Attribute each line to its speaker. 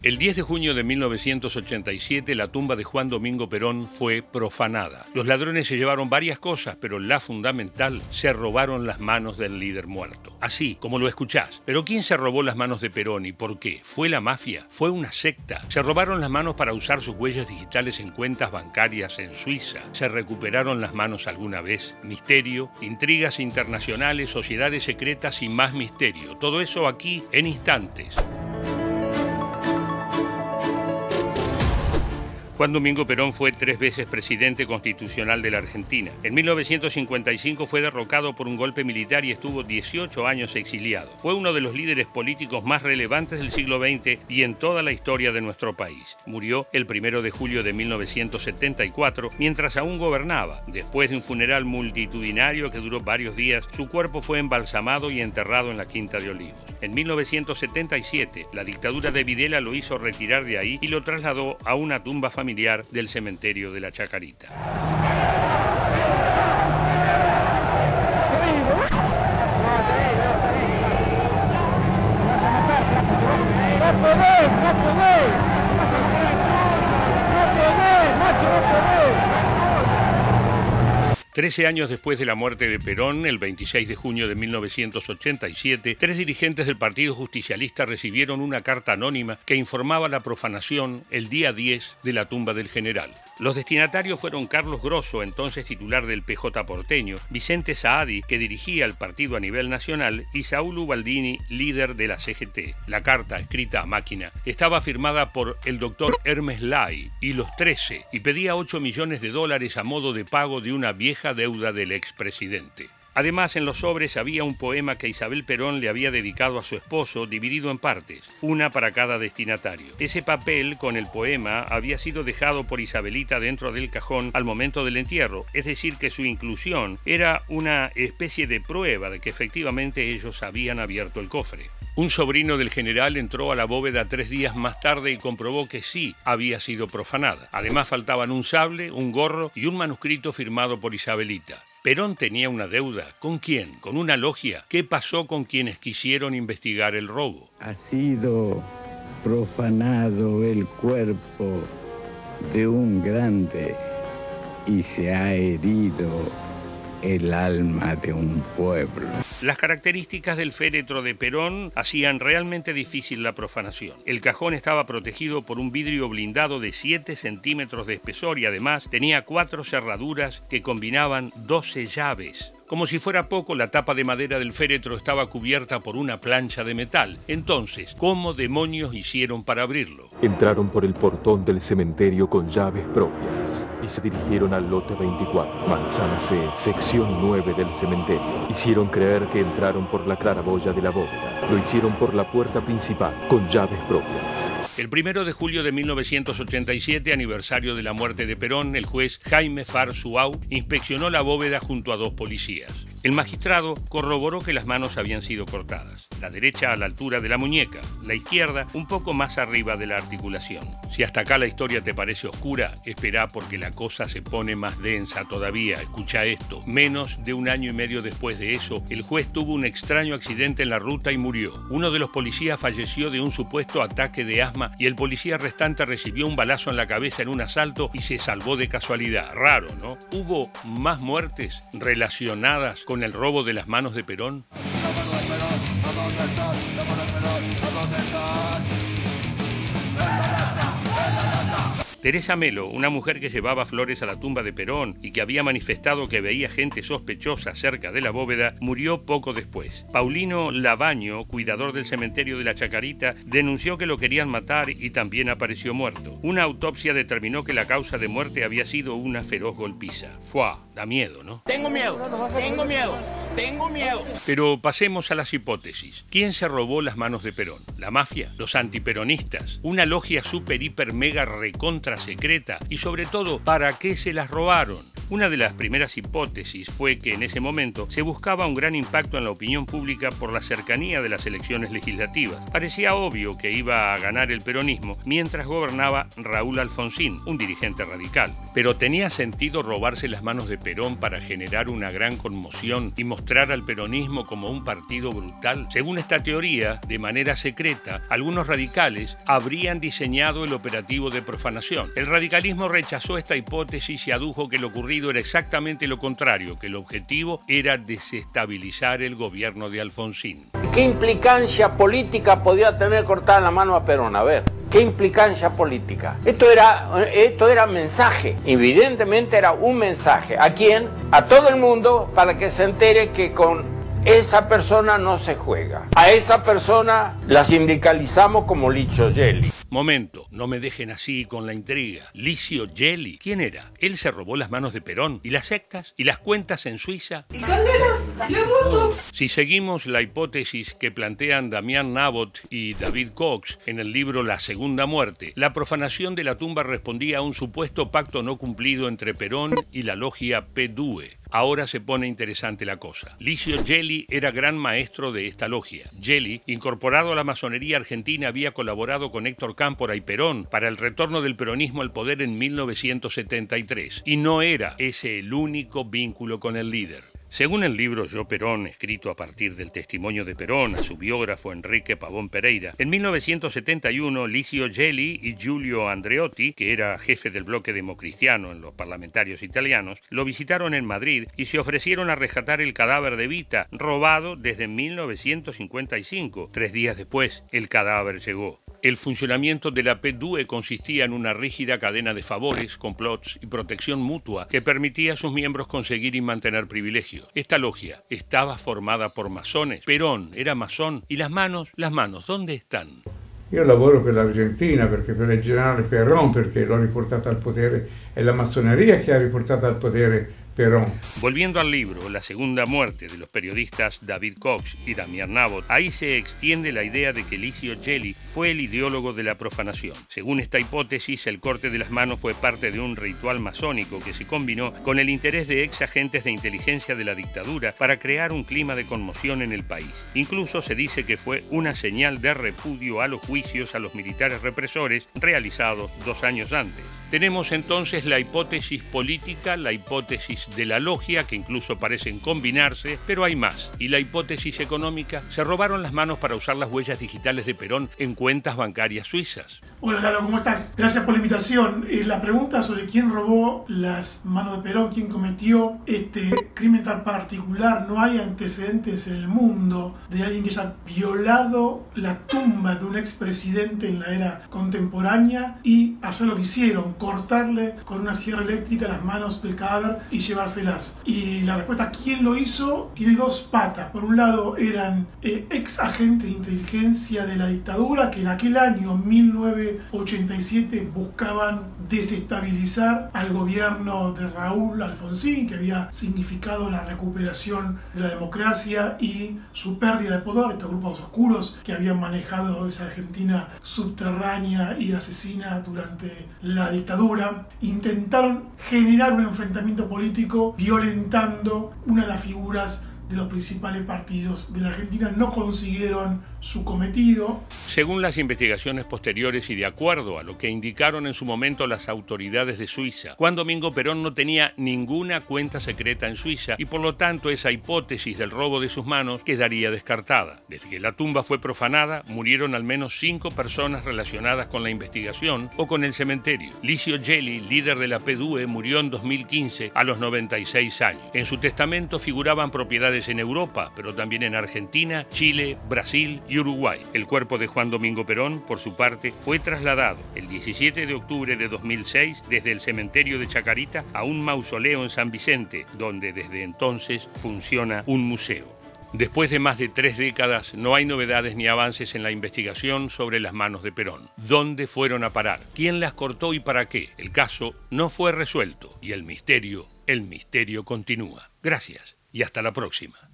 Speaker 1: El 10 de junio de 1987 la tumba de Juan Domingo Perón fue profanada. Los ladrones se llevaron varias cosas, pero la fundamental, se robaron las manos del líder muerto. Así, como lo escuchás. Pero ¿quién se robó las manos de Perón y por qué? ¿Fue la mafia? ¿Fue una secta? Se robaron las manos para usar sus huellas digitales en cuentas bancarias en Suiza. ¿Se recuperaron las manos alguna vez? Misterio, intrigas internacionales, sociedades secretas y más misterio. Todo eso aquí en instantes. Juan Domingo Perón fue tres veces presidente constitucional de la Argentina. En 1955 fue derrocado por un golpe militar y estuvo 18 años exiliado. Fue uno de los líderes políticos más relevantes del siglo XX y en toda la historia de nuestro país. Murió el 1 de julio de 1974 mientras aún gobernaba. Después de un funeral multitudinario que duró varios días, su cuerpo fue embalsamado y enterrado en la Quinta de Olivos. En 1977, la dictadura de Videla lo hizo retirar de ahí y lo trasladó a una tumba familiar del cementerio de la Chacarita. Trece años después de la muerte de Perón, el 26 de junio de 1987, tres dirigentes del Partido Justicialista recibieron una carta anónima que informaba la profanación el día 10 de la tumba del general. Los destinatarios fueron Carlos Grosso, entonces titular del PJ porteño, Vicente Saadi, que dirigía el partido a nivel nacional, y Saúl Ubaldini, líder de la CGT. La carta, escrita a máquina, estaba firmada por el doctor Hermes Lai y los 13 y pedía 8 millones de dólares a modo de pago de una vieja deuda del expresidente. Además, en los sobres había un poema que Isabel Perón le había dedicado a su esposo, dividido en partes, una para cada destinatario. Ese papel con el poema había sido dejado por Isabelita dentro del cajón al momento del entierro, es decir, que su inclusión era una especie de prueba de que efectivamente ellos habían abierto el cofre. Un sobrino del general entró a la bóveda tres días más tarde y comprobó que sí había sido profanada. Además faltaban un sable, un gorro y un manuscrito firmado por Isabelita. Perón tenía una deuda. ¿Con quién? ¿Con una logia? ¿Qué pasó con quienes quisieron investigar el robo?
Speaker 2: Ha sido profanado el cuerpo de un grande y se ha herido el alma de un pueblo.
Speaker 1: Las características del féretro de Perón hacían realmente difícil la profanación. El cajón estaba protegido por un vidrio blindado de 7 centímetros de espesor y además tenía cuatro cerraduras que combinaban 12 llaves. Como si fuera poco, la tapa de madera del féretro estaba cubierta por una plancha de metal. Entonces, ¿cómo demonios hicieron para abrirlo?
Speaker 3: Entraron por el portón del cementerio con llaves propias y se dirigieron al lote 24, manzana C, sección 9 del cementerio. Hicieron creer que entraron por la claraboya de la bóveda. Lo hicieron por la puerta principal con llaves propias.
Speaker 1: El primero de julio de 1987, aniversario de la muerte de Perón, el juez Jaime Far Suau inspeccionó la bóveda junto a dos policías. El magistrado corroboró que las manos habían sido cortadas, la derecha a la altura de la muñeca, la izquierda un poco más arriba de la articulación. Si hasta acá la historia te parece oscura, espera porque la cosa se pone más densa todavía. Escucha esto. Menos de un año y medio después de eso, el juez tuvo un extraño accidente en la ruta y murió. Uno de los policías falleció de un supuesto ataque de asma y el policía restante recibió un balazo en la cabeza en un asalto y se salvó de casualidad. Raro, ¿no? ¿Hubo más muertes relacionadas con el robo de las manos de Perón? Teresa Melo, una mujer que llevaba flores a la tumba de Perón y que había manifestado que veía gente sospechosa cerca de la bóveda, murió poco después. Paulino Lavaño, cuidador del cementerio de la Chacarita, denunció que lo querían matar y también apareció muerto. Una autopsia determinó que la causa de muerte había sido una feroz golpiza. Fua, da miedo, ¿no?
Speaker 4: Tengo miedo, tengo miedo. Tengo miedo.
Speaker 1: Pero pasemos a las hipótesis. ¿Quién se robó las manos de Perón? ¿La mafia? ¿Los antiperonistas? ¿Una logia super, hiper, mega, recontra secreta? Y sobre todo, ¿para qué se las robaron? Una de las primeras hipótesis fue que en ese momento se buscaba un gran impacto en la opinión pública por la cercanía de las elecciones legislativas. Parecía obvio que iba a ganar el peronismo mientras gobernaba Raúl Alfonsín, un dirigente radical. Pero tenía sentido robarse las manos de Perón para generar una gran conmoción y mostrar al peronismo como un partido brutal. Según esta teoría, de manera secreta, algunos radicales habrían diseñado el operativo de profanación. El radicalismo rechazó esta hipótesis y adujo que lo ocurrido era exactamente lo contrario, que el objetivo era desestabilizar el gobierno de Alfonsín.
Speaker 5: ¿Qué implicancia política podía tener cortar la mano a Perón? A ver. ¿Qué implicancia política? Esto era, esto era mensaje, evidentemente era un mensaje. ¿A quién? A todo el mundo para que se entere que con esa persona no se juega. A esa persona la sindicalizamos como Licio Gelli.
Speaker 1: Momento, no me dejen así con la intriga. Licio Gelli, ¿quién era? Él se robó las manos de Perón. ¿Y las sectas? ¿Y las cuentas en Suiza? ¿Y Si seguimos la hipótesis que plantean Damián Nabot y David Cox en el libro La Segunda Muerte, la profanación de la tumba respondía a un supuesto pacto no cumplido entre Perón y la logia P2. Ahora se pone interesante la cosa. Licio Gelli era gran maestro de esta logia. Gelli, incorporado a la masonería argentina, había colaborado con Héctor Cámpora y Perón para el retorno del peronismo al poder en 1973. Y no era ese el único vínculo con el líder. Según el libro Yo Perón, escrito a partir del testimonio de Perón a su biógrafo Enrique Pavón Pereira, en 1971 Licio Gelli y Giulio Andreotti, que era jefe del bloque democristiano en los parlamentarios italianos, lo visitaron en Madrid y se ofrecieron a rescatar el cadáver de Vita, robado desde 1955. Tres días después, el cadáver llegó. El funcionamiento de la P2 consistía en una rígida cadena de favores, complots y protección mutua que permitía a sus miembros conseguir y mantener privilegios. Esta logia estaba formada por masones. Perón era masón. ¿Y las manos? Las manos, ¿dónde están?
Speaker 6: Io lavoro per l'Argentina, perché per il generale Perón, perché l'ho riportata al potere, è la massoneria che ha riportato al potere
Speaker 1: Volviendo al libro, La segunda muerte de los periodistas David Cox y Damián Nabot, ahí se extiende la idea de que Licio Gelli fue el ideólogo de la profanación. Según esta hipótesis, el corte de las manos fue parte de un ritual masónico que se combinó con el interés de ex agentes de inteligencia de la dictadura para crear un clima de conmoción en el país. Incluso se dice que fue una señal de repudio a los juicios a los militares represores realizados dos años antes. Tenemos entonces la hipótesis política, la hipótesis de la logia, que incluso parecen combinarse, pero hay más. Y la hipótesis económica, se robaron las manos para usar las huellas digitales de Perón en cuentas bancarias suizas.
Speaker 7: Hola Lalo, ¿cómo estás? Gracias por la invitación. Eh, la pregunta sobre quién robó las manos de Perón, quién cometió este crimen tan particular, no hay antecedentes en el mundo de alguien que haya violado la tumba de un expresidente en la era contemporánea y hacer lo que hicieron, cortarle con una sierra eléctrica las manos del cadáver y llevárselas. Y la respuesta, ¿quién lo hizo? Tiene dos patas. Por un lado eran eh, ex agentes de inteligencia de la dictadura que en aquel año, 1987, buscaban desestabilizar al gobierno de Raúl Alfonsín, que había significado la recuperación de la democracia y su pérdida de poder, estos grupos oscuros que habían manejado esa Argentina subterránea y asesina durante la dictadura, intentaron generar un enfrentamiento político violentando una de las figuras de los principales partidos de la Argentina. No consiguieron su cometido.
Speaker 1: Según las investigaciones posteriores y de acuerdo a lo que indicaron en su momento las autoridades de Suiza, Juan Domingo Perón no tenía ninguna cuenta secreta en Suiza y por lo tanto esa hipótesis del robo de sus manos quedaría descartada. Desde que la tumba fue profanada, murieron al menos cinco personas relacionadas con la investigación o con el cementerio. Licio Gelli, líder de la PDUE, murió en 2015 a los 96 años. En su testamento figuraban propiedades en Europa, pero también en Argentina, Chile, Brasil y Uruguay. El cuerpo de Juan Domingo Perón, por su parte, fue trasladado el 17 de octubre de 2006 desde el cementerio de Chacarita a un mausoleo en San Vicente, donde desde entonces funciona un museo. Después de más de tres décadas, no hay novedades ni avances en la investigación sobre las manos de Perón. ¿Dónde fueron a parar? ¿Quién las cortó y para qué? El caso no fue resuelto y el misterio, el misterio continúa. Gracias y hasta la próxima.